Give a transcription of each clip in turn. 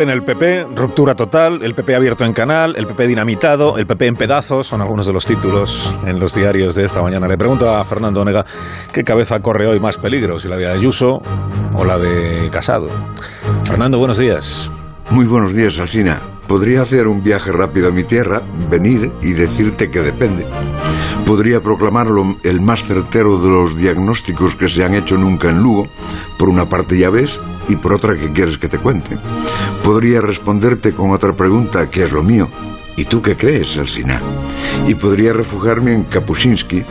En el PP, ruptura total, el PP abierto en canal, el PP dinamitado, el PP en pedazos, son algunos de los títulos en los diarios de esta mañana. Le pregunto a Fernando Onega qué cabeza corre hoy más peligro, si la de Ayuso o la de Casado. Fernando, buenos días. Muy buenos días, Alsina. Podría hacer un viaje rápido a mi tierra, venir y decirte que depende. Podría proclamarlo el más certero de los diagnósticos que se han hecho nunca en Lugo. Por una parte ya ves y por otra que quieres que te cuente. Podría responderte con otra pregunta que es lo mío. ¿Y tú qué crees, Alsina? Y podría refugiarme en Kapuscinski.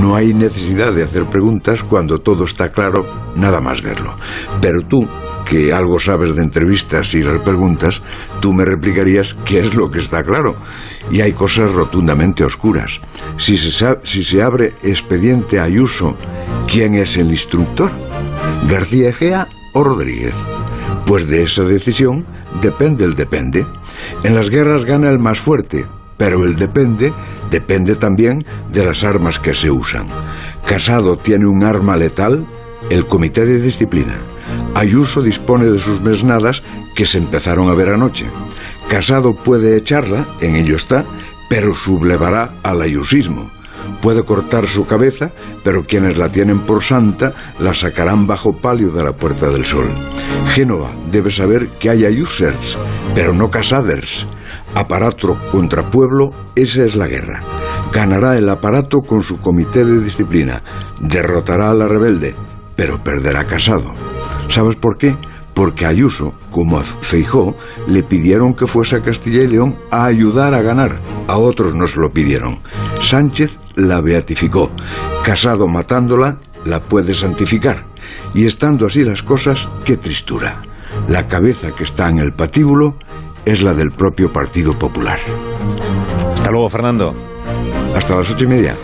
No hay necesidad de hacer preguntas cuando todo está claro, nada más verlo. Pero tú, que algo sabes de entrevistas y repreguntas, tú me replicarías qué es lo que está claro. Y hay cosas rotundamente oscuras. Si se, si se abre expediente Ayuso, ¿quién es el instructor? ¿García Egea o Rodríguez? Pues de esa decisión depende el depende. En las guerras gana el más fuerte, pero el depende depende también de las armas que se usan. Casado tiene un arma letal, el comité de disciplina. Ayuso dispone de sus mesnadas que se empezaron a ver anoche. Casado puede echarla, en ello está, pero sublevará al ayusismo. Puede cortar su cabeza, pero quienes la tienen por santa la sacarán bajo palio de la Puerta del Sol. Génova debe saber que hay ayusers, pero no casaders. Aparato contra pueblo, esa es la guerra. Ganará el aparato con su comité de disciplina, derrotará a la rebelde, pero perderá casado. ¿Sabes por qué? Porque Ayuso, como a Feijó, le pidieron que fuese a Castilla y León a ayudar a ganar. A otros no se lo pidieron. Sánchez la beatificó. Casado matándola, la puede santificar. Y estando así las cosas, qué tristura. La cabeza que está en el patíbulo es la del propio Partido Popular. Hasta luego, Fernando. Hasta las ocho y media.